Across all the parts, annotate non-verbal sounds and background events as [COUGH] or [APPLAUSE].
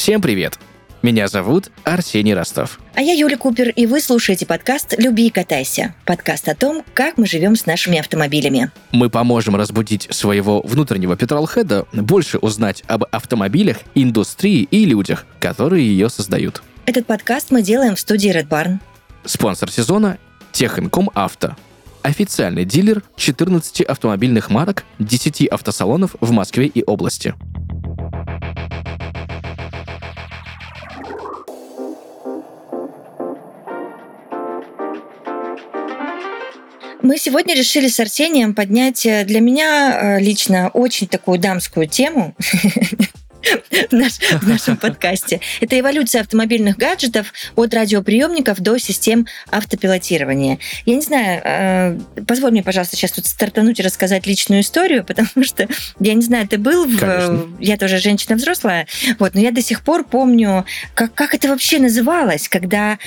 Всем привет! Меня зовут Арсений Ростов. А я Юля Купер, и вы слушаете подкаст «Люби и катайся». Подкаст о том, как мы живем с нашими автомобилями. Мы поможем разбудить своего внутреннего петролхеда, больше узнать об автомобилях, индустрии и людях, которые ее создают. Этот подкаст мы делаем в студии Red Barn. Спонсор сезона – Техинком Авто. Официальный дилер 14 автомобильных марок, 10 автосалонов в Москве и области. Мы сегодня решили с Арсением поднять э, для меня э, лично очень такую дамскую тему. [LAUGHS] в, наш, в нашем [LAUGHS] подкасте. Это эволюция автомобильных гаджетов от радиоприемников до систем автопилотирования. Я не знаю, э, позволь мне, пожалуйста, сейчас тут стартануть и рассказать личную историю, [LAUGHS] потому что, я не знаю, ты был в... Конечно. Я тоже женщина взрослая, вот, но я до сих пор помню, как, как это вообще называлось, когда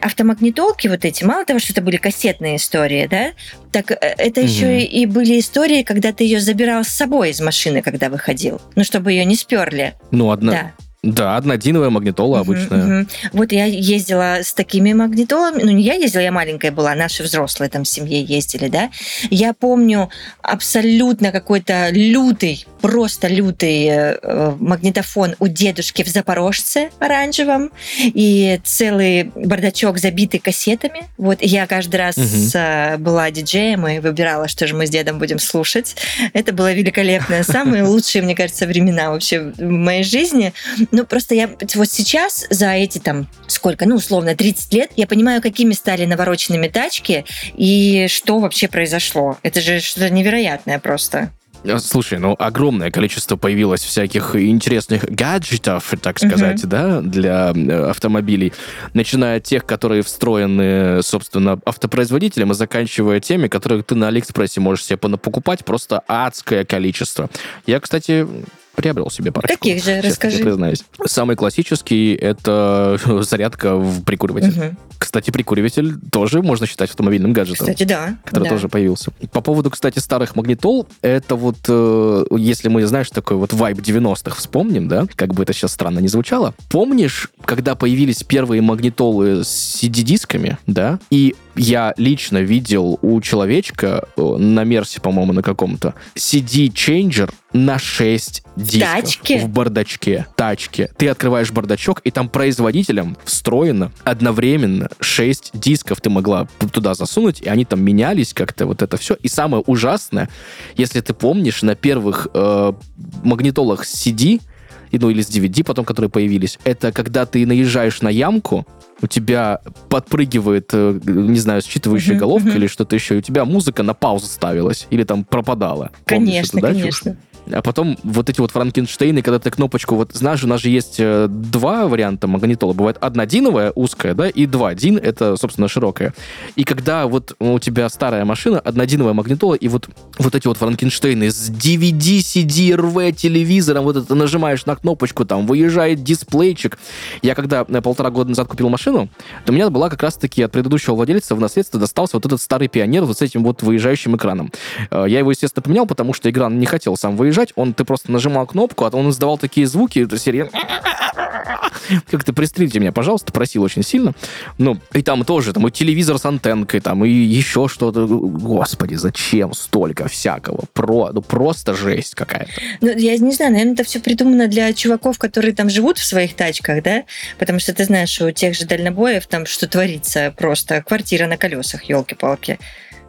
автомагнитолки вот эти, мало того, что это были кассетные истории, да, так э, это угу. еще и были истории, когда ты ее забирал с собой из машины, когда выходил, ну, чтобы ее не сперли. Ну, одна, да. Да, однодиновая магнитола обычная. Uh-huh, uh-huh. Вот я ездила с такими магнитолами. Ну, не я ездила, я маленькая была, наши взрослые там в семье ездили, да. Я помню абсолютно какой-то лютый, просто лютый э, магнитофон у дедушки в Запорожце оранжевом и целый бардачок забитый кассетами. Вот я каждый раз uh-huh. была диджеем и выбирала, что же мы с дедом будем слушать. Это было великолепно. Самые лучшие, мне кажется, времена вообще в моей жизни. Ну, просто я вот сейчас за эти там сколько, ну, условно, 30 лет, я понимаю, какими стали навороченными тачки и что вообще произошло. Это же что-то невероятное просто. Э, слушай, ну огромное количество появилось всяких интересных гаджетов, так сказать, uh-huh. да, для э, автомобилей, начиная от тех, которые встроены, собственно, автопроизводителем, и заканчивая теми, которые ты на Алиэкспрессе можешь себе покупать, просто адское количество. Я, кстати, приобрел себе парочку. Каких же, расскажи. признаюсь. Самый классический — это [LAUGHS] зарядка в прикуриватель. Угу. Кстати, прикуриватель тоже можно считать автомобильным гаджетом. Кстати, да. Который да. тоже появился. По поводу, кстати, старых магнитол, это вот, э, если мы, знаешь, такой вот вайб 90-х вспомним, да, как бы это сейчас странно не звучало. Помнишь, когда появились первые магнитолы с CD-дисками, да, и я лично видел у человечка э, на Мерсе, по-моему, на каком-то CD-чейнджер на 6 дисков Тачки? в бардачке. Тачки. Ты открываешь бардачок, и там производителем встроено одновременно 6 дисков ты могла туда засунуть, и они там менялись как-то, вот это все. И самое ужасное, если ты помнишь, на первых э, магнитолах CD ну или с DVD потом, которые появились, это когда ты наезжаешь на ямку, у тебя подпрыгивает, э, не знаю, считывающая uh-huh, головка uh-huh. или что-то еще, и у тебя музыка на паузу ставилась или там пропадала. Конечно, это, да, конечно. Чушь? А потом вот эти вот франкенштейны, когда ты кнопочку, вот знаешь, у нас же есть э, два варианта магнитола. Бывает одна диновая, узкая, да, и два. Дин — это, собственно, широкая. И когда вот у тебя старая машина, однодиновая магнитола, и вот, вот эти вот франкенштейны с DVD, CD, RV, телевизором, вот это нажимаешь на кнопочку, там выезжает дисплейчик. Я когда на полтора года назад купил машину, то у меня была как раз-таки от предыдущего владельца в наследство достался вот этот старый пионер вот с этим вот выезжающим экраном. Э, я его, естественно, поменял, потому что экран не хотел сам выезжать, нажать, он, ты просто нажимал кнопку, а он издавал такие звуки, это серия как-то пристрелите меня, пожалуйста, просил очень сильно. Ну, и там тоже, там и телевизор с антенкой, там и еще что-то. Господи, зачем столько всякого? Про, ну, просто жесть какая-то. Ну, я не знаю, наверное, это все придумано для чуваков, которые там живут в своих тачках, да? Потому что ты знаешь, у тех же дальнобоев там что творится просто. Квартира на колесах, елки-палки.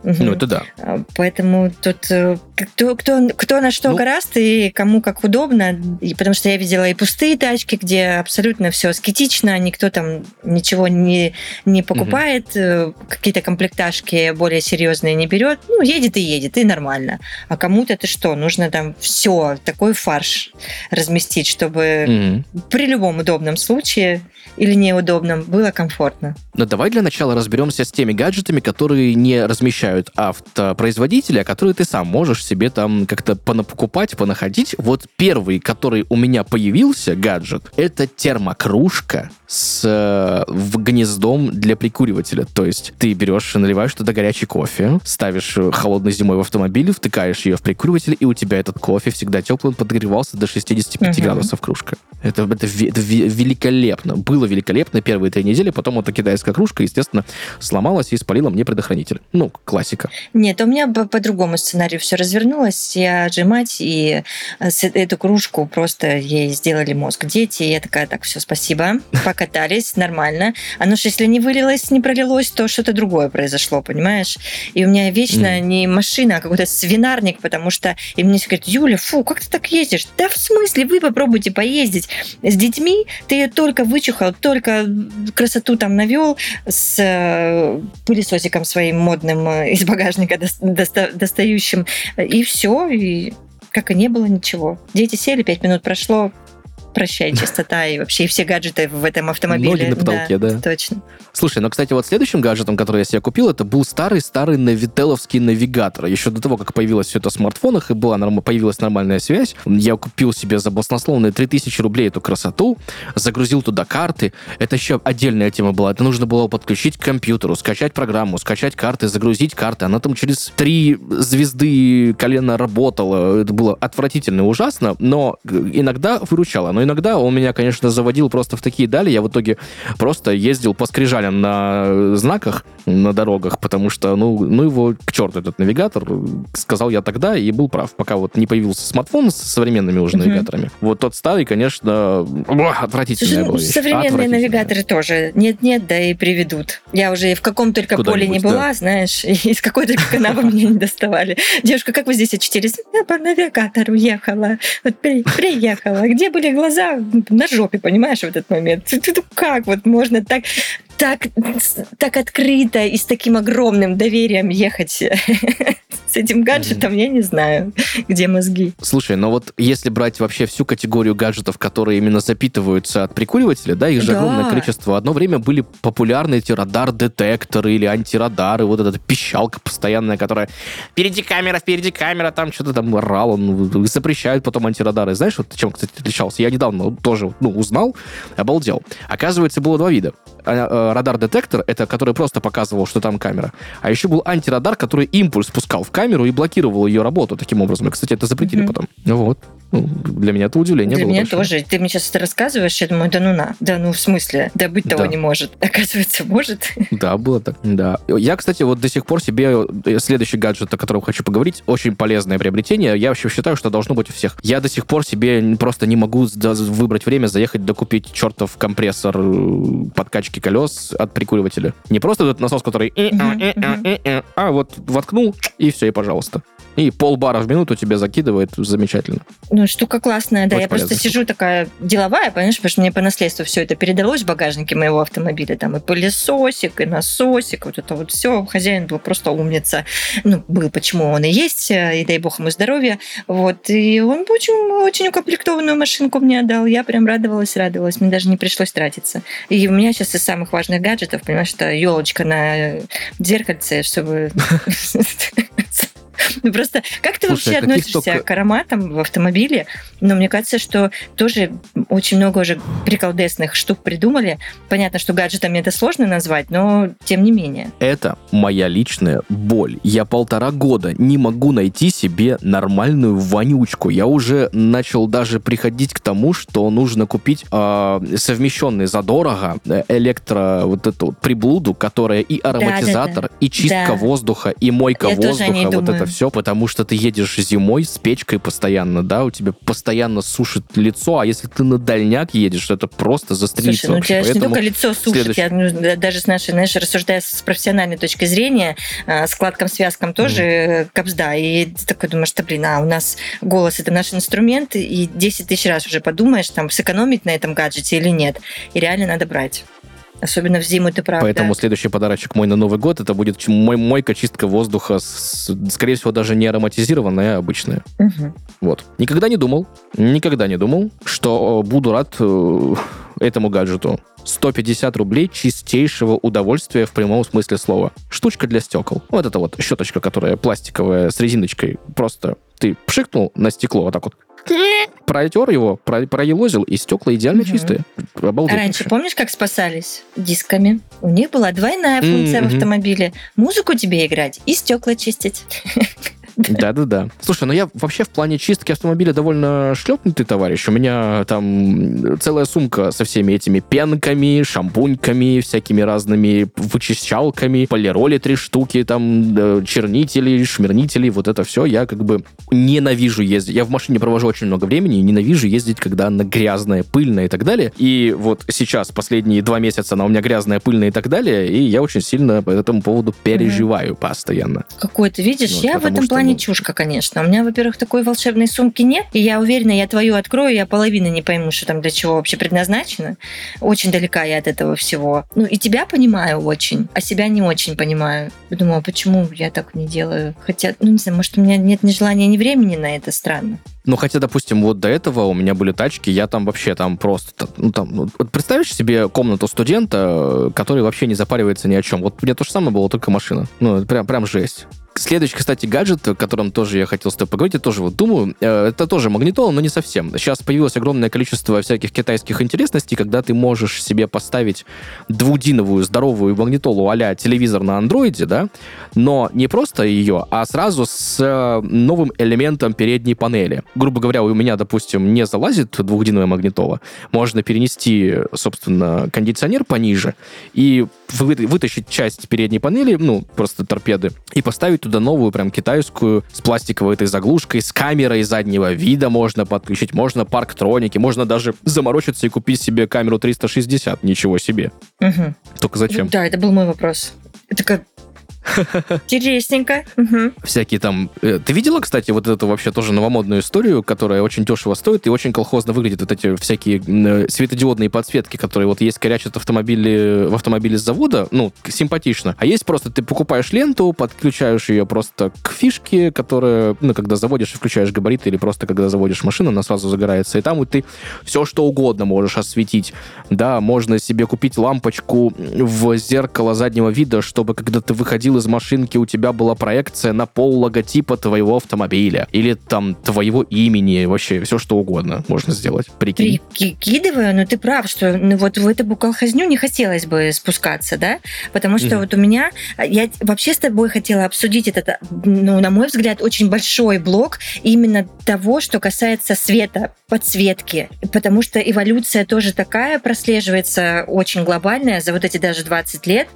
Ну, это да. А, поэтому тут э, кто, кто, кто на что ну, гораст и кому как удобно. И потому что я видела и пустые тачки, где абсолютно все аскетично, никто там ничего не, не покупает, угу. какие-то комплектажки более серьезные не берет. Ну, едет и едет, и нормально. А кому-то это что? Нужно там все, такой фарш разместить, чтобы угу. при любом удобном случае или неудобном было комфортно. Но давай для начала разберемся с теми гаджетами, которые не размещают автопроизводители, а которые ты сам можешь себе там как-то понапокупать, понаходить. Вот первый, который у меня появился, гаджет, это термокружка с э, в гнездом для прикуривателя. То есть ты берешь, наливаешь туда горячий кофе, ставишь э, холодной зимой в автомобиль, втыкаешь ее в прикуриватель, и у тебя этот кофе всегда теплый, он подогревался до 65 Мгм. градусов кружка. Это, это, это ве- великолепно. Было великолепно первые три недели, потом эта китайская кружка, естественно, сломалась и спалила мне предохранитель. Ну, классика. Нет, у меня по, по другому сценарию все развернулось. Я же мать, и э, эту кружку просто ей сделали мозг дети. И я такая, так, все, спасибо. Покатались, нормально. Оно же, если не вылилось, не пролилось, то что-то другое произошло, понимаешь? И у меня вечно не машина, а какой-то свинарник, потому что... И мне говорят, Юля, фу, как ты так ездишь? Да в смысле, вы попробуйте поездить с детьми. Ты только вычухал, только красоту там навел с э, пылесосиком своим модным э, из багажника дос- доста- достающим. И все, и как и не было ничего. Дети сели, пять минут прошло, прощай, чистота и вообще все гаджеты в этом автомобиле. Ноги на потолке, да. Точно. Слушай, ну, кстати, вот следующим гаджетом, который я себе купил, это был старый-старый навителовский навигатор. Еще до того, как появилось все это в смартфонах и была норм- появилась нормальная связь, я купил себе за баснословные 3000 рублей эту красоту, загрузил туда карты. Это еще отдельная тема была. Это нужно было подключить к компьютеру, скачать программу, скачать карты, загрузить карты. Она там через три звезды колено работала. Это было отвратительно и ужасно, но иногда выручало. Но иногда он меня, конечно, заводил просто в такие дали. Я в итоге просто ездил по скрижалям на знаках на дорогах, потому что, ну, ну его к черту этот навигатор, сказал я тогда и был прав, пока вот не появился смартфон с современными уже Мгм. навигаторами. Вот тот старый, конечно, Слушай, ну, вещь. современные навигаторы тоже нет-нет, да и приведут. Я уже в каком только поле не была, знаешь, [LAUGHS] и из какой только канавы меня не доставали. Девушка, как вы здесь очутились? Я по навигатору ехала. Вот при- приехала. Где были глаза? На жопе, понимаешь, в этот момент. Как вот можно так так, так открыто и с таким огромным доверием ехать [LAUGHS] с этим гаджетом, я не знаю, где мозги. Слушай, но вот если брать вообще всю категорию гаджетов, которые именно запитываются от прикуривателя, да, их же Да. огромное количество. Одно время были популярны эти радар-детекторы или антирадары, вот эта пищалка постоянная, которая впереди камера, впереди камера, там что-то там орал, он запрещают потом антирадары. Знаешь, вот чем, кстати, отличался? Я недавно тоже ну, узнал, обалдел. Оказывается, было два вида. А, э, Радар-детектор, это который просто показывал, что там камера. А еще был антирадар, который импульс пускал в камеру и блокировал ее работу таким образом. И, кстати, это запретили Мгм. потом. Вот. Ну, для меня это удивление Для было меня большое. тоже. Ты мне сейчас это рассказываешь, я думаю, да ну на. Да ну в смысле? Да быть того Да. не может. [LAUGHS] Оказывается, может. [LAUGHS] Да, было так. Да. Я, кстати, вот до сих пор себе э, следующий гаджет, о котором хочу поговорить, очень полезное приобретение. Я вообще считаю, что должно быть у всех. Я до сих пор себе просто не могу выбрать время заехать докупить чертов компрессор э, подкачки колес от прикуривателя. Не просто этот насос, который... э, А вот воткнул, и все, и пожалуйста. И полбара в минуту тебе закидывает замечательно. Ну, штука классная, да. Очень я просто полезная сижу такая деловая, понимаешь, потому что мне по наследству все это передалось в багажнике моего автомобиля. Там и пылесосик, и насосик, вот это вот все. Хозяин был просто умница. Ну, был, почему он и есть, э, и дай бог ему здоровья. Вот. И он очень, очень укомплектованную машинку мне отдал. Я прям радовалась, радовалась. Мне даже не пришлось тратиться. И у меня сейчас из самых важных гаджетов, понимаешь, это елочка на зеркальце, чтобы... [LAUGHS] [LAUGHS] [LAUGHS] Ну, Просто как ты Слушай, вообще а относишься только- к ароматам в автомобиле? Но мне кажется, что тоже очень много уже приколдесных штук придумали. Понятно, что гаджетами это сложно назвать, но тем не менее. Это моя личная боль. Я полтора года не могу найти себе нормальную вонючку. Я уже начал даже приходить к тому, что нужно купить э, совмещенный задорого э, электро вот эту вот приблуду, которая и ароматизатор, и чистка Да. воздуха, и мойка Я воздуха, вот думаю. это все, потому что ты едешь зимой с печкой постоянно, да, у тебя постоянно сушит лицо, а если ты на дальняк едешь, это просто застрелиться Слушай, ну у вообще. тебя же не Поэтому- только лицо сушит, следующий. я, ну, да- даже с нашей, знаешь, рассуждая с профессиональной точки зрения, а, складкам, связкам тоже э, капсда. И ты такой думаешь, что, блин, а у нас голос это наш инструмент, и 10 тысяч раз уже подумаешь, там, сэкономить на этом гаджете или нет. И реально надо брать. Особенно в зиму, ты прав. Поэтому да. следующий подарочек мой на Новый год это будет мой мойка, чистка воздуха, с- скорее всего, даже не ароматизированная, а обычная. Мгм. Вот. Никогда не думал, никогда не думал, что э, буду рад э, этому гаджету. 150 рублей чистейшего удовольствия в прямом смысле слова. Штучка для стекол. Вот это вот щеточка, которая пластиковая с резиночкой. Просто ты пшикнул на стекло вот так вот. Протер его, про, проелозил, и стекла идеально угу. чистые. Обалдеть. Раньше помнишь, как спасались? Дисками. У них была двойная функция mm-hmm. в автомобиле. Музыку тебе играть и стекла чистить. [LAUGHS] Да-да-да. Слушай, ну я вообще в плане чистки автомобиля довольно шлепнутый товарищ. У меня там целая сумка со всеми этими пенками, шампуньками, всякими разными вычищалками, полироли три штуки, там чернители, шмернители, вот это все. Я как бы ненавижу ездить. Я в машине провожу очень много времени и ненавижу ездить, когда она грязная, пыльная и так далее. И вот сейчас, последние два месяца, она у меня грязная, пыльная и так далее, и я очень сильно по этому поводу переживаю mm-hmm. постоянно. Какой ты видишь, ну, я в этом плане не чушка, конечно. У меня, во-первых, такой волшебной сумки нет, и я уверена, я твою открою, я половины не пойму, что там для чего вообще предназначено. Очень далека я от этого всего. Ну, и тебя понимаю очень, а себя не очень понимаю. Думаю, а почему я так не делаю? Хотя, ну, не знаю, может, у меня нет ни желания, ни времени на это, странно. Ну, хотя, допустим, вот до этого у меня были тачки, я там вообще там просто... Ну, там, ну, представишь себе комнату студента, который вообще не запаривается ни о чем? Вот у меня то же самое было, только машина. Ну, прям, прям жесть. Следующий, кстати, гаджет, о котором тоже я хотел с тобой поговорить, я тоже вот думаю, э, это тоже магнитола, но не совсем. Сейчас появилось огромное количество всяких китайских интересностей, когда ты можешь себе поставить двудиновую здоровую магнитолу а телевизор на андроиде, да, но не просто ее, а сразу с э, новым элементом передней панели. Грубо говоря, у меня, допустим, не залазит двухдиновая магнитола, можно перенести, собственно, кондиционер пониже и вытащить часть передней панели, ну, просто торпеды, и поставить туда новую, прям китайскую, с пластиковой этой заглушкой, с камерой заднего вида можно подключить, можно парктроники, можно даже заморочиться и купить себе камеру 360, ничего себе. Угу. Только зачем? Да, это был мой вопрос. Это как Интересненько. Всякие там... Э, ты видела, кстати, вот эту вообще тоже новомодную историю, которая очень дешево стоит и очень колхозно выглядит. Вот эти всякие э, светодиодные подсветки, которые вот есть корячат автомобили в автомобиле с завода, ну, симпатично. А есть просто ты покупаешь ленту, подключаешь ее просто к фишке, которая, ну, когда заводишь и включаешь габариты, или просто когда заводишь машину, она сразу загорается. И там вот ты все что угодно можешь осветить. Да, можно себе купить лампочку в зеркало заднего вида, чтобы когда ты выходил из машинки, у тебя была проекция на пол логотипа твоего автомобиля. Или там твоего имени, вообще все что угодно можно сделать. Прикинь. Прикидываю, но ты прав, что ну, вот в эту букалхазню не хотелось бы спускаться, да? Потому что mm. вот у меня... Я вообще с тобой хотела обсудить этот, ну, на мой взгляд, очень большой блок именно того, что касается света, подсветки. Потому что эволюция тоже такая прослеживается очень глобальная за вот эти даже 20 лет,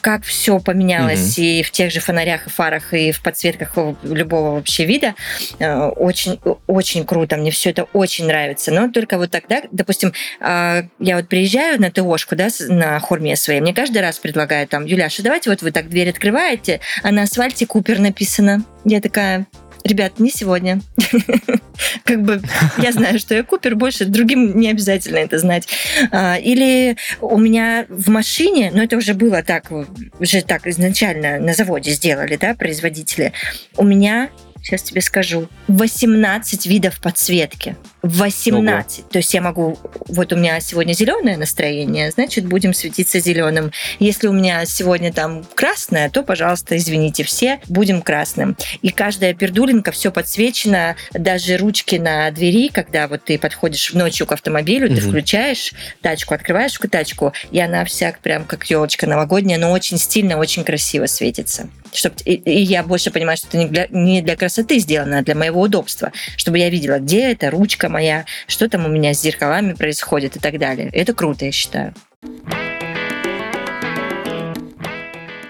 как все поменялось mm-hmm и в тех же фонарях и фарах, и в подсветках любого вообще вида. Э, очень, очень круто, мне все это очень нравится. Но только вот тогда, допустим, а, я вот приезжаю на ТОшку, да, на хорме своей, мне каждый раз предлагают там, Юляша, давайте вот вы так дверь открываете, а на асфальте Купер написано. Я такая, ребят, не сегодня. [LAUGHS] Как бы я знаю, что я Купер, больше другим не обязательно это знать. А, или у меня в машине, но это уже было так, уже так изначально на заводе сделали, да, производители. У меня сейчас тебе скажу, 18 видов подсветки. 18. Ого. То есть я могу... Вот у меня сегодня зеленое настроение, значит, будем светиться зеленым. Если у меня сегодня там красное, то, пожалуйста, извините все, будем красным. И каждая пердулинка все подсвечена, даже ручки на двери, когда вот ты подходишь ночью к автомобилю, угу. ты включаешь тачку, открываешь тачку, и она вся прям как елочка новогодняя, но очень стильно, очень красиво светится. Чтоб, и, и я больше понимаю, что это не для, не для красоты сделано, а для моего удобства, чтобы я видела, где эта ручка моя, что там у меня с зеркалами происходит и так далее. Это круто, я считаю.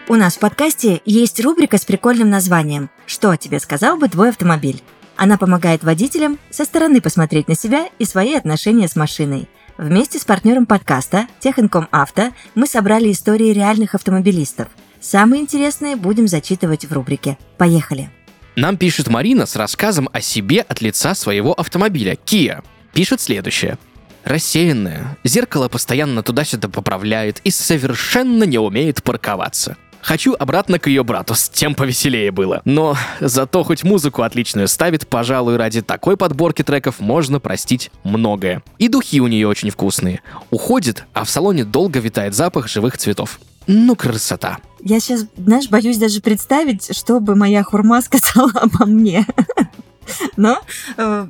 У нас в подкасте есть рубрика с прикольным названием «Что тебе сказал бы твой автомобиль?». Она помогает водителям со стороны посмотреть на себя и свои отношения с машиной. Вместе с партнером подкаста Техинком Авто мы собрали истории реальных автомобилистов. Самые интересные будем зачитывать в рубрике. Поехали! Нам пишет Марина с рассказом о себе от лица своего автомобиля Kia. Пишет следующее. Рассеянная, зеркало постоянно туда-сюда поправляет и совершенно не умеет парковаться. Хочу обратно к ее брату, с тем повеселее было. Но зато хоть музыку отличную ставит, пожалуй, ради такой подборки треков можно простить многое. И духи у нее очень вкусные. Уходит, а в салоне долго витает запах живых цветов. Ну, красота. Я сейчас, знаешь, боюсь даже представить, что бы моя хурма [LAUGHS] сказала обо мне. Но э,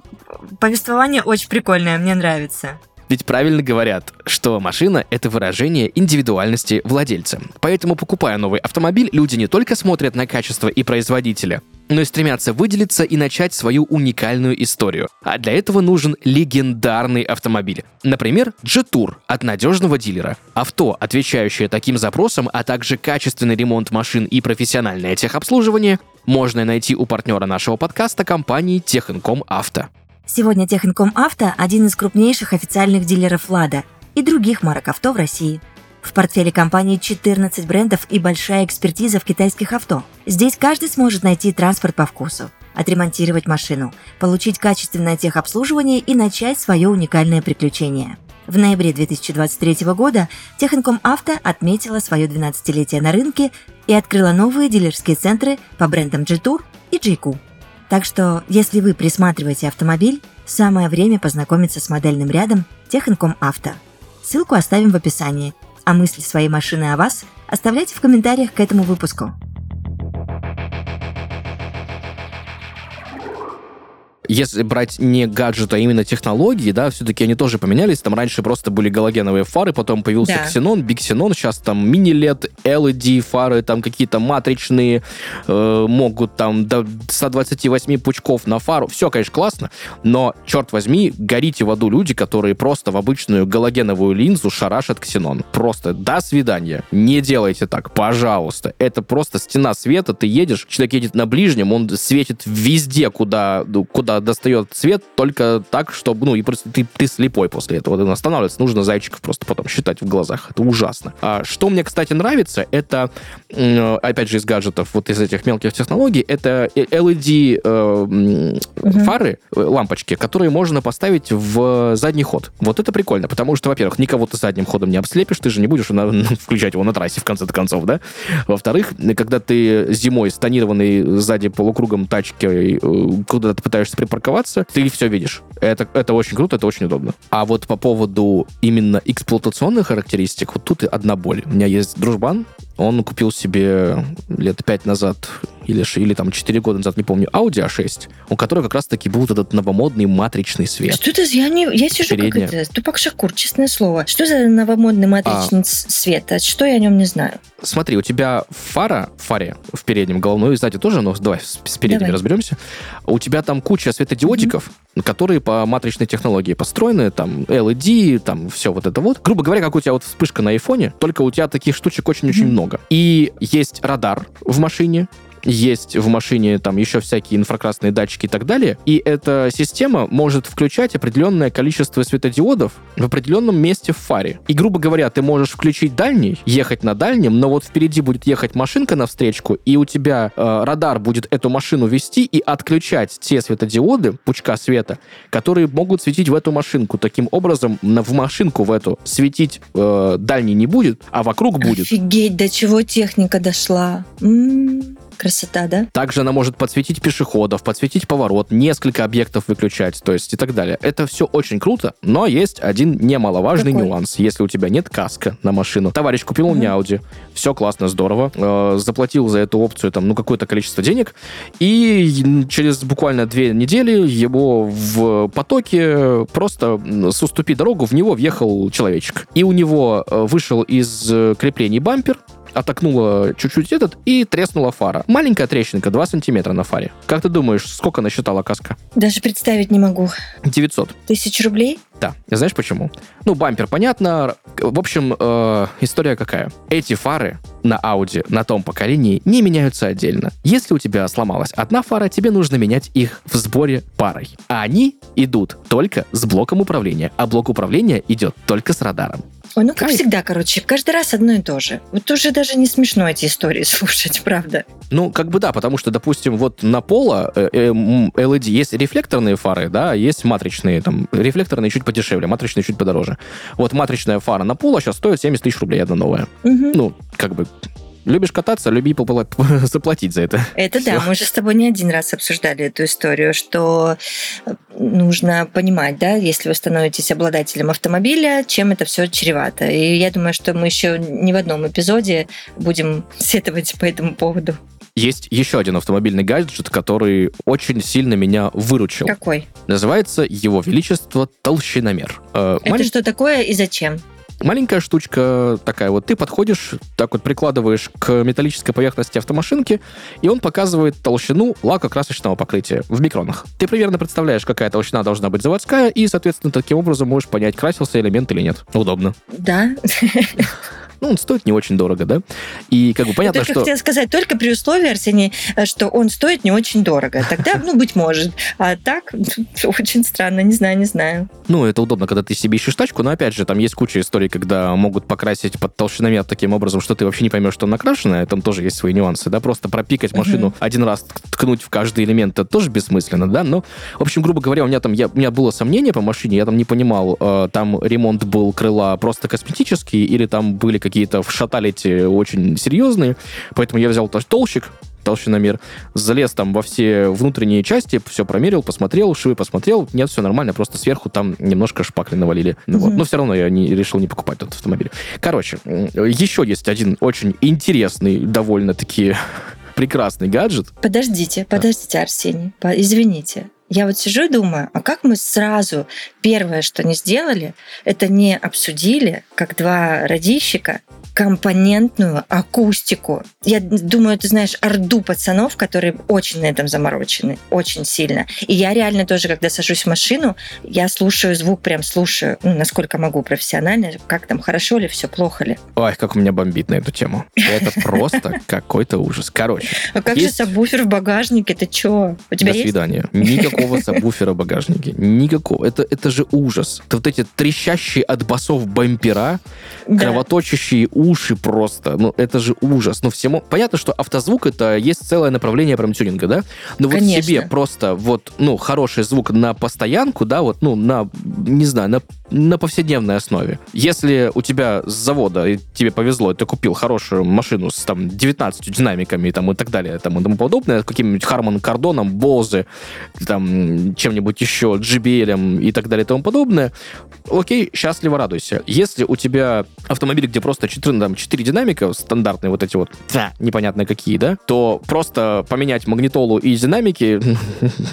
повествование очень прикольное, мне нравится. Ведь правильно говорят, что машина — это выражение индивидуальности владельца. Поэтому, покупая новый автомобиль, люди не только смотрят на качество и производителя, но и стремятся выделиться и начать свою уникальную историю. А для этого нужен легендарный автомобиль. Например, Jetour от надежного дилера. Авто, отвечающее таким запросам, а также качественный ремонт машин и профессиональное техобслуживание, можно найти у партнера нашего подкаста компании Техинком Авто. Сегодня Техинком Авто – один из крупнейших официальных дилеров «Лада» и других марок авто в России. В портфеле компании 14 брендов и большая экспертиза в китайских авто. Здесь каждый сможет найти транспорт по вкусу, отремонтировать машину, получить качественное техобслуживание и начать свое уникальное приключение. В ноябре 2023 года Техинком Авто отметила свое 12-летие на рынке и открыла новые дилерские центры по брендам G-Tour и J-Q. Так что, если вы присматриваете автомобиль, самое время познакомиться с модельным рядом Техинком Авто. Ссылку оставим в описании, а мысли своей машины о вас оставляйте в комментариях к этому выпуску. Если брать не гаджет, а именно технологии, да, все-таки они тоже поменялись. Там раньше просто были галогеновые фары, потом появился да. ксенон, биксенон, сейчас там мини-лед, LED фары, там какие-то матричные, э, могут там до 128 пучков на фару. Все, конечно, классно, но, черт возьми, горите в аду люди, которые просто в обычную галогеновую линзу шарашат ксенон. Просто до свидания. Не делайте так, пожалуйста. Это просто стена света, ты едешь, человек едет на ближнем, он светит везде, куда, ну, куда достает цвет только так, чтобы, ну, и просто ты, ты слепой после этого. Ты останавливаться нужно зайчиков просто потом считать в глазах. Это ужасно. А что мне, кстати, нравится, это, опять же, из гаджетов, вот из этих мелких технологий, это LED э, угу. фары, э, лампочки, которые можно поставить в задний ход. Вот это прикольно, потому что, во-первых, никого ты задним ходом не обслепишь, ты же не будешь на, [LAUGHS] включать его на трассе, в конце концов, да? Во-вторых, когда ты зимой с тонированной сзади полукругом тачки, э, куда ты пытаешься припарковаться, ты все видишь. Это, это очень круто, это очень удобно. А вот по поводу именно эксплуатационных характеристик, вот тут и одна боль. У меня есть дружбан, он купил себе лет пять назад или, или там 4 года назад, не помню, Audi A6, у которой как раз-таки был этот новомодный матричный свет. Что это? Я, не, я сижу Передняя. как это, тупак Шакур, честное слово. Что за новомодный матричный а, свет? А что я о нем не знаю? Смотри, у тебя фара, фаре в переднем головной, сзади тоже, но давай с передними давай. разберемся. У тебя там куча светодиодиков, mm-hmm. которые по матричной технологии построены, там LED, там все вот это вот. Грубо говоря, как у тебя вот вспышка на айфоне, только у тебя таких штучек очень-очень mm-hmm. Много. И есть радар в машине, есть в машине там еще всякие инфракрасные датчики и так далее, и эта система может включать определенное количество светодиодов в определенном месте в фаре. И, грубо говоря, ты можешь включить дальний, ехать на дальнем, но вот впереди будет ехать машинка на встречку, и у тебя э, радар будет эту машину вести и отключать те светодиоды, пучка света, которые могут светить в эту машинку. Таким образом, в машинку в эту светить э, дальний не будет, а вокруг будет. Офигеть, до чего техника дошла. М-м-м. Красота, да? Также она может подсветить пешеходов, подсветить поворот, несколько объектов выключать, то есть и так далее. Это все очень круто, но есть один немаловажный Какой? нюанс. Если у тебя нет каска на машину, товарищ купил у меня Audi, все классно, здорово, э, заплатил за эту опцию там, ну, какое-то количество денег, и через буквально две недели его в потоке просто с уступи дорогу в него въехал человечек. И у него э, вышел из э, креплений бампер, отокнула чуть-чуть этот и треснула фара. Маленькая трещинка, 2 сантиметра на фаре. Как ты думаешь, сколько насчитала каска? Даже представить не могу. 900. Тысяч рублей? Да. Знаешь почему? Ну, бампер, понятно. В общем, э, история какая? Эти фары на Audi на том поколении не меняются отдельно. Если у тебя сломалась одна фара, тебе нужно менять их в сборе парой. А они идут только с блоком управления, а блок управления идет только с радаром. Ой, ну как Кайф. всегда, короче, каждый раз одно и то же. Вот уже даже не смешно эти истории [LAUGHS] слушать, правда. Ну, как бы да, потому что, допустим, вот на Пола э, э, LED есть рефлекторные фары, да, есть матричные, там, рефлекторные чуть подешевле, матричные чуть подороже. Вот матричная фара на Пола сейчас стоит 70 тысяч рублей одна новая. Угу. Ну, как бы Любишь кататься, люби [LAUGHS] заплатить за это. Это Все. да, мы же с тобой не один раз обсуждали эту историю, что э, нужно понимать, да, если вы становитесь обладателем автомобиля, чем это все чревато. И я думаю, что мы еще не в одном эпизоде будем [LAUGHS] сетовать по этому поводу. Есть еще один автомобильный гаджет, который очень сильно меня выручил. Какой? Называется «Его Величество толщиномер». Э, Это малень... что такое и зачем? Маленькая штучка такая вот. Ты подходишь, так вот прикладываешь к металлической поверхности автомашинки, и он показывает толщину лакокрасочного покрытия в микронах. Ты примерно представляешь, какая толщина должна быть заводская, и, соответственно, таким образом можешь понять, красился элемент или нет. Удобно. Да. Ну, он стоит не очень дорого, да? И как бы понятно, только что... хотела сказать, только при условии, Арсений, что он стоит не очень дорого. Тогда, ну, быть может. А так, [LAUGHS] очень странно, не знаю, не знаю. Ну, это удобно, когда ты себе ищешь тачку, но, опять же, там есть куча историй, когда могут покрасить под толщиномер таким образом, что ты вообще не поймешь, что он накрашенное, там тоже есть свои нюансы, да, просто пропикать машину uh-huh. один раз, ткнуть в каждый элемент, это тоже бессмысленно, да, но, в общем, грубо говоря, у меня там, я, у меня было сомнение по машине, я там не понимал, э, там ремонт был крыла просто косметический или там были какие какие-то в шаталити очень серьезные, поэтому я взял толщик, толщиномер, залез там во все внутренние части, все промерил, посмотрел, швы посмотрел, нет, все нормально, просто сверху там немножко шпакли навалили. Ну, вот. Но все равно я не, решил не покупать этот автомобиль. Короче, еще есть один очень интересный, довольно-таки [LAUGHS] прекрасный гаджет. Подождите, подождите, Арсений, извините. Я вот сижу и думаю, а как мы сразу первое, что не сделали, это не обсудили, как два радищика, компонентную акустику. Я думаю, ты знаешь орду пацанов, которые очень на этом заморочены, очень сильно. И я реально тоже, когда сажусь в машину, я слушаю звук, прям слушаю, ну, насколько могу профессионально, как там, хорошо ли, все плохо ли. Ой, как у меня бомбит на эту тему. Это просто [LAUGHS] какой-то ужас. Короче. А как же сабвуфер в багажнике? Ты чё? У тебя До свидания. Никакого сабвуфера в багажнике. Никакого. Это, это же ужас. Это вот эти трещащие от басов бампера, кровоточащие уши просто. Ну, это же ужас. Ну, всему... Понятно, что автозвук — это есть целое направление прям тюнинга, да? Но вот Конечно. себе просто вот, ну, хороший звук на постоянку, да, вот, ну, на, не знаю, на, на повседневной основе. Если у тебя с завода, и тебе повезло, ты купил хорошую машину с, там, 19 динамиками там, и так далее, там, и тому подобное, каким-нибудь Harman Kardon, Bose, там, чем-нибудь еще, JBL и так далее и тому подобное, окей, счастливо радуйся. Если у тебя автомобиль, где просто 14 ну, там 4 динамика, стандартные вот эти вот, непонятно какие, да, то просто поменять магнитолу и динамики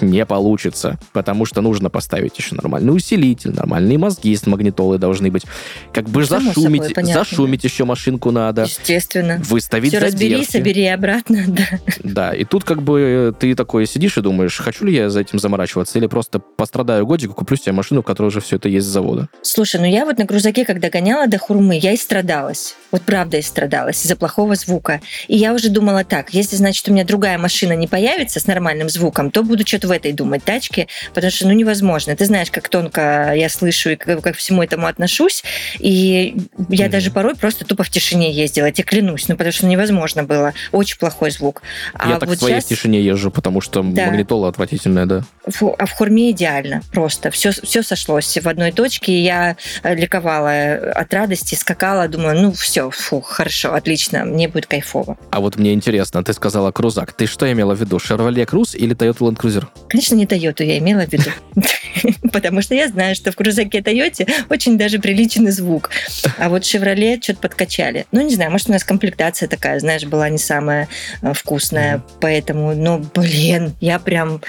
[LAUGHS] не получится, потому что нужно поставить еще нормальный усилитель, нормальные мозги с магнитолой должны быть. Как бы Само зашумить, собой, понятно, зашумить да. еще машинку надо. Естественно. Выставить Все задержки. разбери, собери обратно, [LAUGHS] да. Да, и тут как бы ты такой сидишь и думаешь, хочу ли я за этим заморачиваться, или просто пострадаю годик и куплю себе машину, в которой уже все это есть с завода. Слушай, ну я вот на грузаке, когда гоняла до Хурмы, я и страдалась. Вот правда и страдалась из-за плохого звука. И я уже думала так, если, значит, у меня другая машина не появится с нормальным звуком, то буду что-то в этой думать тачке, потому что, ну, невозможно. Ты знаешь, как тонко я слышу и как, как всему этому отношусь. И я mm-hmm. даже порой просто тупо в тишине ездила, я тебе клянусь, ну, потому что невозможно было. Очень плохой звук. А я вот так в своей сейчас... тишине езжу, потому что да. магнитола отвратительная, да. Фу, а в Хурме идеально просто. Все, все сошлось в одной точке, и я ликовала от радости, скакала, думаю, ну, все, фу, хорошо, отлично, мне будет кайфово. А вот мне интересно, ты сказала крузак. Ты что имела в виду, Chevrolet Cruze или Toyota Land Cruiser? Конечно, не Toyota я имела в виду. [LAUGHS] Потому что я знаю, что в крузаке Toyota очень даже приличный звук. А вот Chevrolet что-то подкачали. Ну, не знаю, может, у нас комплектация такая, знаешь, была не самая э, вкусная. Поэтому, ну, блин, я прям...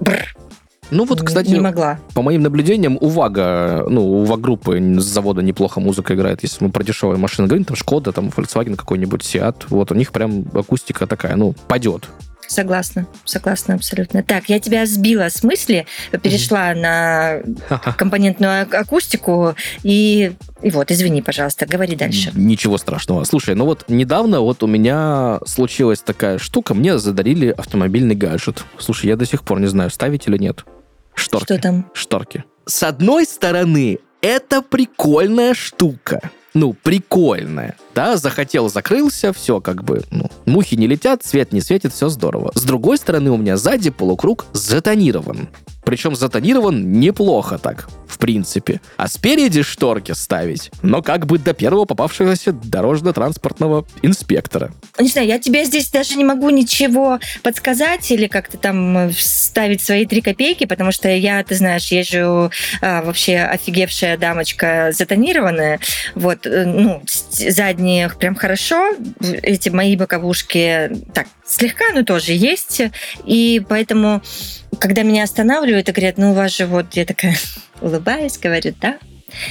Бррр, ну вот, кстати, не могла. По моим наблюдениям, у Вага, ну, у Ваг группы с завода неплохо музыка играет. Если мы про дешевые машины говорим, там Шкода, там Volkswagen какой-нибудь, Seat, вот у них прям акустика такая, ну, пойдет. Согласна, согласна абсолютно. Так, я тебя сбила с мысли, перешла mm-hmm. на компонентную акустику и и вот, извини, пожалуйста, говори дальше. Ничего страшного. Слушай, ну вот недавно вот у меня случилась такая штука, мне задарили автомобильный гаджет. Слушай, я до сих пор не знаю, ставить или нет. Шторки. Что там? Шторки. С одной стороны, это прикольная штука. Ну, прикольная. Да, захотел, закрылся, все как бы, ну, мухи не летят, свет не светит, все здорово. С другой стороны, у меня сзади полукруг затонирован. Причем затонирован неплохо так, в принципе. А спереди шторки ставить, но как бы до первого попавшегося дорожно-транспортного инспектора. Не знаю, я тебе здесь даже не могу ничего подсказать или как-то там ставить свои три копейки, потому что я, ты знаешь, езжу а, вообще офигевшая дамочка затонированная. Вот, э, ну, задние прям хорошо. Эти мои боковушки так слегка, но тоже есть. И поэтому, когда меня останавливают и говорят, ну, у вас же вот, я такая [LAUGHS] улыбаюсь, говорю, да,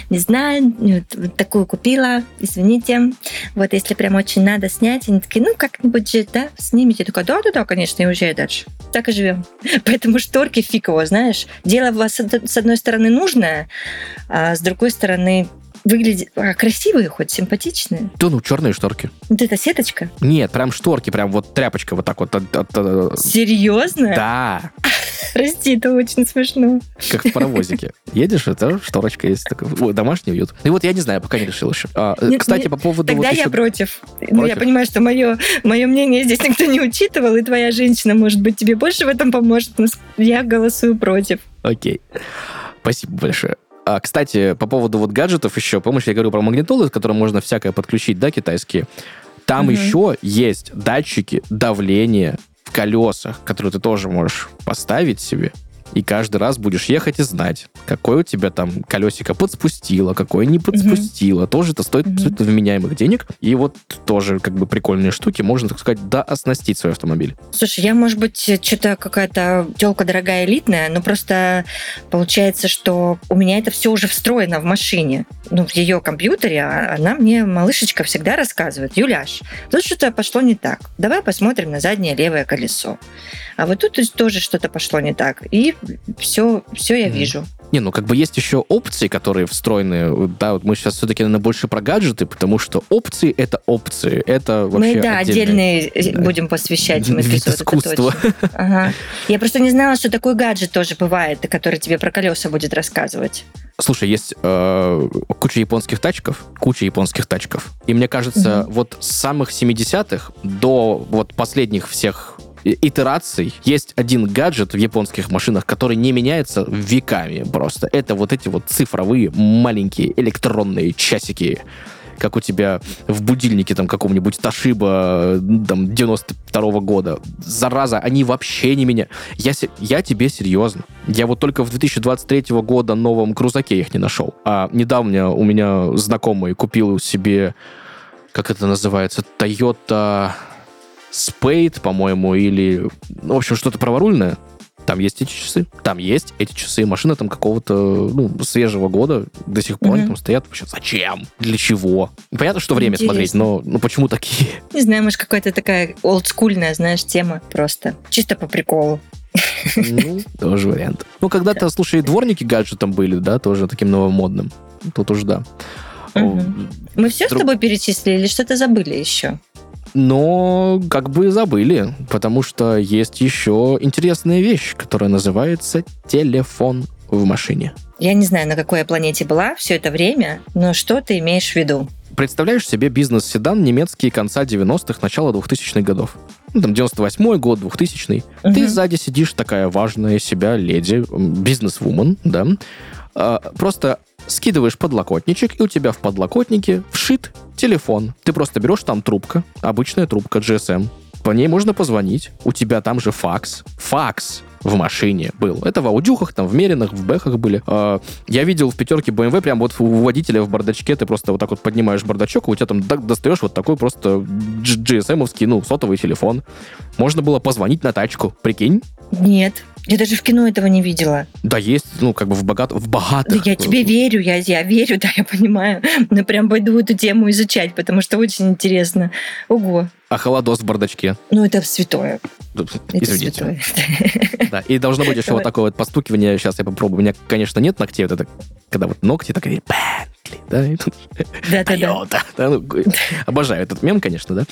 не знаю, вот такую купила, извините. Вот если прям очень надо снять, они такие, ну, как-нибудь же, да, снимите. Я такая, да-да-да, конечно, и уезжаю дальше. Так и живем. [LAUGHS] Поэтому шторки фиг его, знаешь. Дело у вас с одной стороны нужное, а с другой стороны выглядит а, красивые, хоть симпатичные. Да, ну, черные шторки. Вот эта сеточка? Нет, прям шторки, прям вот тряпочка вот так вот. От, от, от... Серьезно? Да. [LAUGHS] Прости, это очень смешно. Как в паровозике. Едешь, это шторочка есть. Такой, домашний уют. И вот я не знаю, пока не решил еще. А, нет, кстати, нет, по поводу... Тогда вот я еще... против. против. Ну, я понимаю, что мое, мое мнение здесь никто не учитывал, и твоя женщина, может быть, тебе больше в этом поможет, но я голосую против. Окей. Спасибо большое. А, кстати, по поводу вот гаджетов еще, помнишь, я говорил про магнитолы, к которым можно всякое подключить, да, китайские? Там угу. еще есть датчики давления колесах, которые ты тоже можешь поставить себе и каждый раз будешь ехать и знать, какое у тебя там колесико подспустило, какое не подспустило. Угу. Тоже это стоит угу. абсолютно вменяемых денег. И вот тоже как бы прикольные штуки, можно, так сказать, дооснастить свой автомобиль. Слушай, я, может быть, что-то какая-то телка дорогая, элитная, но просто получается, что у меня это все уже встроено в машине. Ну, в ее компьютере, а она мне, малышечка, всегда рассказывает, Юляш, тут что-то пошло не так. Давай посмотрим на заднее левое колесо. А вот тут тоже что-то пошло не так. И все, все я вижу. Не, ну как бы есть еще опции, которые встроены. Да, вот мы сейчас все-таки, наверное, больше про гаджеты, потому что опции — это опции. Это вообще Мы, да, отдельные да. будем посвящать им эпизод. искусства. Ага. Я просто не знала, что такой гаджет тоже бывает, который тебе про колеса будет рассказывать. Слушай, есть э, куча японских тачков, куча японских тачков. И мне кажется, угу. вот с самых 70-х до вот последних всех итераций есть один гаджет в японских машинах, который не меняется веками просто. Это вот эти вот цифровые маленькие электронные часики как у тебя в будильнике там каком-нибудь Ташиба там 92 -го года. Зараза, они вообще не меня. Я, я тебе серьезно. Я вот только в 2023 года новом крузаке их не нашел. А недавно у меня знакомый купил себе, как это называется, Toyota Spade, по-моему, или, ну, в общем, что-то праворульное. Там есть эти часы. Там есть эти часы. Машина там какого-то ну, свежего года. До сих пор mm-hmm. они там стоят. Вообще, зачем? Для чего? Понятно, что время Интересно. смотреть, но ну, почему такие? Не знаю, может, какая-то такая олдскульная, знаешь, тема просто. Чисто по приколу. Ну, тоже вариант. Ну, когда-то, да. слушай, дворники гаджетом были, да, тоже таким новомодным. Тут уж да. Угу. Мы все Друг... с тобой перечислили или что-то забыли еще? Но как бы забыли, потому что есть еще интересная вещь, которая называется телефон в машине. Я не знаю, на какой я планете была все это время, но что ты имеешь в виду? Представляешь себе бизнес-седан немецкий конца 90-х, начала 2000-х годов. Ну, там 98-й год, 2000-й. Угу. Ты сзади сидишь, такая важная себя леди, бизнес-вумен, да. А, просто скидываешь подлокотничек, и у тебя в подлокотнике вшит телефон. Ты просто берешь там трубка, обычная трубка GSM. По ней можно позвонить. У тебя там же факс. Факс в машине был. Это в аудюхах, там, в меринах, в бэхах были. А, я видел в пятерке BMW прям вот у водителя в бардачке ты просто вот так вот поднимаешь бардачок, и у тебя там достаешь вот такой просто GSM-овский, ну, сотовый телефон. Можно было позвонить на тачку, прикинь? Нет. Я даже в кино этого не видела. Да, есть, ну, как бы в, богат, в богатых. Да, я тебе верю, я, я верю, [LAUGHS] да, я понимаю. Но прям пойду эту тему изучать, потому что очень интересно. Ого. А холодос в бардачке? Ну, это святое. Извините. Это Да, и должно быть еще вот такое вот постукивание. Сейчас я попробую. У меня, конечно, нет ногтей. Вот это, когда вот ногти такие... Бентли, да? Да-да-да. Да, ну, обожаю этот мем, конечно, да?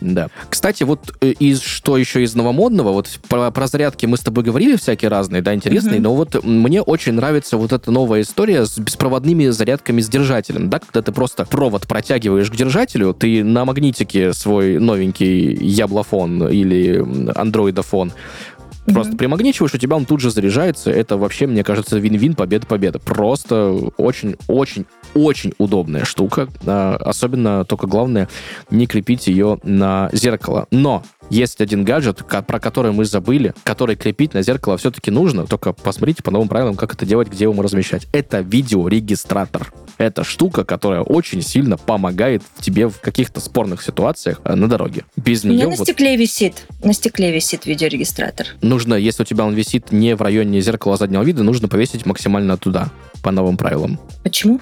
Да. Кстати, вот э, из что еще из новомодного, вот про, про зарядки мы с тобой говорили всякие разные, да, интересные, mm-hmm. но вот мне очень нравится вот эта новая история с беспроводными зарядками с держателем, да, когда ты просто провод протягиваешь к держателю, ты на магнитике свой новенький яблофон или андроидофон Mm-hmm. Просто примагничиваешь, у тебя он тут же заряжается. Это вообще, мне кажется, вин-вин, победа-победа. Просто очень-очень очень удобная штука. А, особенно только главное не крепить ее на зеркало. Но есть один гаджет, про который мы забыли, который крепить на зеркало все-таки нужно. Только посмотрите по новым правилам, как это делать, где его размещать. Это видеорегистратор. Это штука, которая очень сильно помогает тебе в каких-то спорных ситуациях э, на дороге. Без нее... У на вот... стекле висит. На стекле висит видеорегистратор. Нужно, если у тебя он висит не в районе зеркала заднего вида, нужно повесить максимально туда по новым правилам. Почему?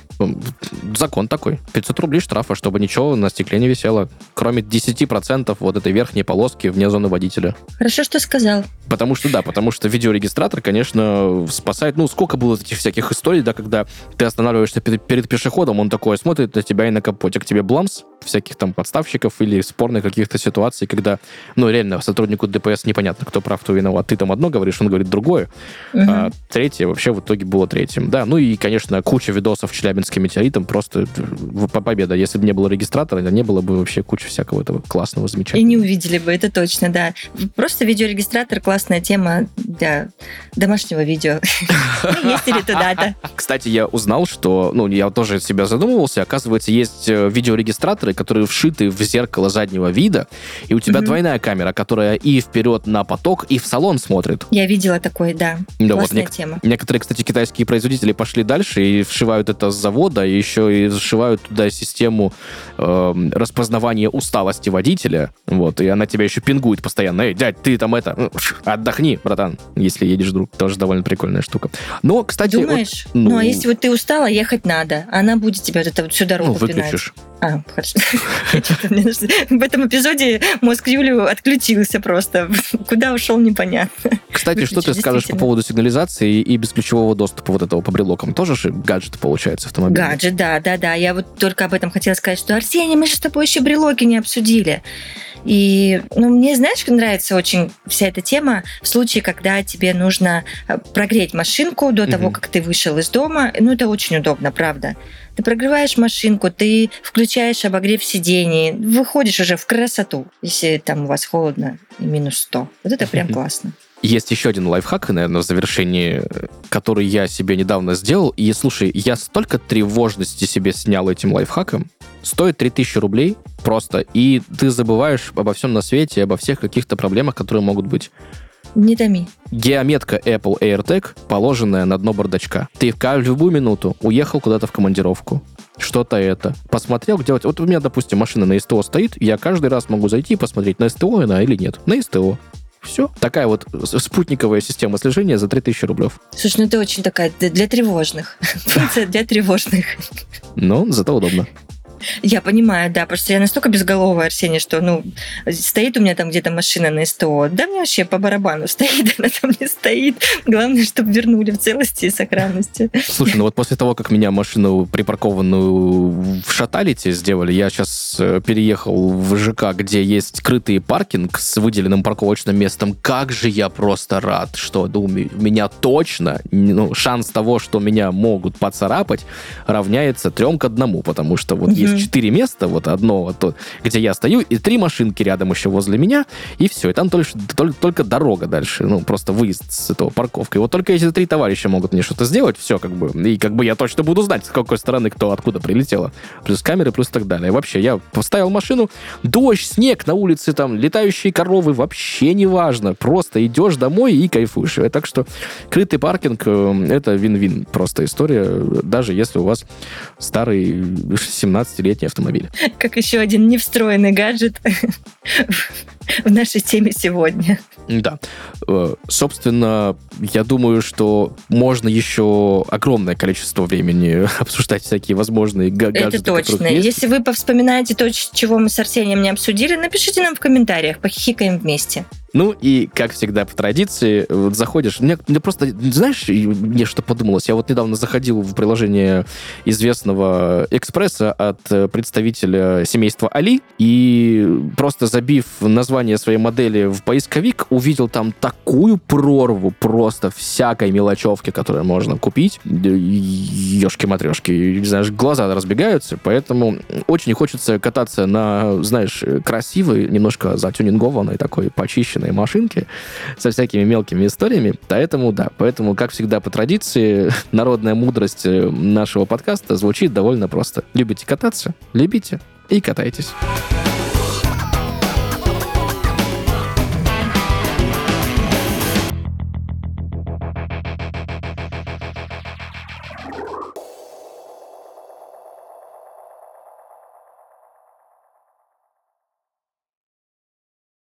Закон такой. 500 рублей штрафа, чтобы ничего на стекле не висело, кроме 10% вот этой верхней полоски вне зоны водителя. Хорошо, что сказал. Потому что, да, потому что видеорегистратор, конечно, спасает. Ну, сколько было этих всяких историй, да, когда ты останавливаешься перед, перед пешеходом, он такой смотрит на тебя и на капоте, к тебе бламс, всяких там подставщиков или спорных каких-то ситуаций, когда, ну, реально, сотруднику ДПС непонятно, кто прав, кто виноват. Ты там одно говоришь, он говорит другое. Угу. А третье вообще в итоге было третьим. Да, ну и, конечно, куча видосов Челябинским метеоритом, просто победа. Если бы не было регистратора, не было бы вообще куча всякого этого классного, замечательного. И не увидели бы, это точно, да. Просто видеорегистратор классная тема для домашнего видео. [LAUGHS] Ездили туда-то. Кстати, я узнал, что, ну, я тоже себя задумывался, оказывается, есть э, видеорегистраторы, которые вшиты в зеркало заднего вида, и у тебя двойная камера, которая и вперед на поток, и в салон смотрит. Я видела такой, да. Да, Классная вот тема. Некоторые, кстати, китайские производители пошли дальше и вшивают это с завода, и еще и зашивают туда систему э, распознавания усталости водителя, вот, и она тебя еще пингует постоянно. Эй, дядь, ты там это, отдохни, братан, если едешь вдруг. Тоже довольно прикольная штука. Но, кстати... Думаешь? Вот, ну, ну, а если вот ты устала, ехать надо. Она будет тебя вот это вот всю дорогу Ну, выключишь. Пинать. А, хорошо. В этом эпизоде мозг Юлю отключился просто. Куда ушел, непонятно. Кстати, что ты скажешь по поводу сигнализации и бесключевого доступа вот этого по брелокам? Тоже же гаджет получается автомобиль? Гаджет, да, да, да. Я вот только об этом хотела сказать, что Арсений, мы же с тобой еще брелоки не обсудили. И, ну, мне, знаешь, нравится очень вся эта тема в случае, когда тебе нужно э, прогреть машинку до того, как ты вышел из дома. Ну, это очень удобно, правда. Ты прогреваешь машинку, ты включаешь обогрев сидений, выходишь уже в красоту, если там у вас холодно и минус 100. Вот это прям классно. Есть еще один лайфхак, наверное, в завершении, который я себе недавно сделал. И, слушай, я столько тревожности себе снял этим лайфхаком. Стоит 3000 рублей просто, и ты забываешь обо всем на свете, обо всех каких-то проблемах, которые могут быть. Не томи. Геометка Apple AirTag, положенная на дно бардачка. Ты в любую минуту уехал куда-то в командировку, что-то это. Посмотрел, где... Вот у меня, допустим, машина на СТО стоит, я каждый раз могу зайти и посмотреть, на СТО она или нет. На СТО. Все. Такая вот спутниковая система слежения за 3000 рублев. Слушай, ну это очень такая для тревожных. Функция [LAUGHS] для тревожных. Ну, зато удобно. Я понимаю, да, потому что я настолько безголовая, Арсений, что, ну, стоит у меня там где-то машина на СТО, да мне вообще по барабану [LAUGHS] стоит, она там не стоит. Главное, чтобы вернули в целости и сохранности. Слушай, ну вот после того, как меня машину припаркованную в Шаталите сделали, я сейчас э, переехал в ЖК, где есть скрытый паркинг с выделенным парковочным местом. Как же я просто рад, что ну, у меня точно ну, шанс того, что меня могут поцарапать, равняется трем к одному, потому что вот mm-hmm [LAUGHS] есть четыре места, вот одно, вот, то, где я стою, и три машинки рядом еще возле меня, и все. И там только, только, только дорога дальше, ну, просто выезд с этого парковка. И вот только эти три товарища могут мне что-то сделать, все, как бы, и как бы я точно буду знать, с какой стороны кто откуда прилетело. Плюс камеры, плюс так далее. Вообще, я поставил машину, дождь, снег на улице, там, летающие коровы, вообще не важно. Просто идешь домой и кайфуешь. Так что крытый паркинг э, — это вин-вин просто история, даже если у вас старый 17 15-летний автомобиль. [LAUGHS] Как еще один невстроенный гаджет [LAUGHS] в нашей теме сегодня. Да. Э, собственно, я думаю, что можно еще огромное количество времени [LAUGHS] обсуждать всякие возможные гаджеты. Это точно. Если вы повспоминаете то, чего мы с Арсением не обсудили, напишите нам в комментариях, похихикаем вместе. Ну и, как всегда, по традиции, вот заходишь... Мне, мне просто, знаешь, мне что подумалось? Я вот недавно заходил в приложение известного экспресса от представителя семейства Али, и просто забив название своей модели в поисковик, увидел там такую прорву просто всякой мелочевки, которую можно купить. Ешки-матрешки, знаешь, глаза разбегаются, поэтому очень хочется кататься на, знаешь, красивой, немножко затюнингованной такой, почищенной забавные машинки со всякими мелкими историями. Поэтому, да, поэтому, как всегда, по традиции, [LAUGHS] народная мудрость э, нашего подкаста звучит довольно просто. Любите кататься? Любите и катайтесь.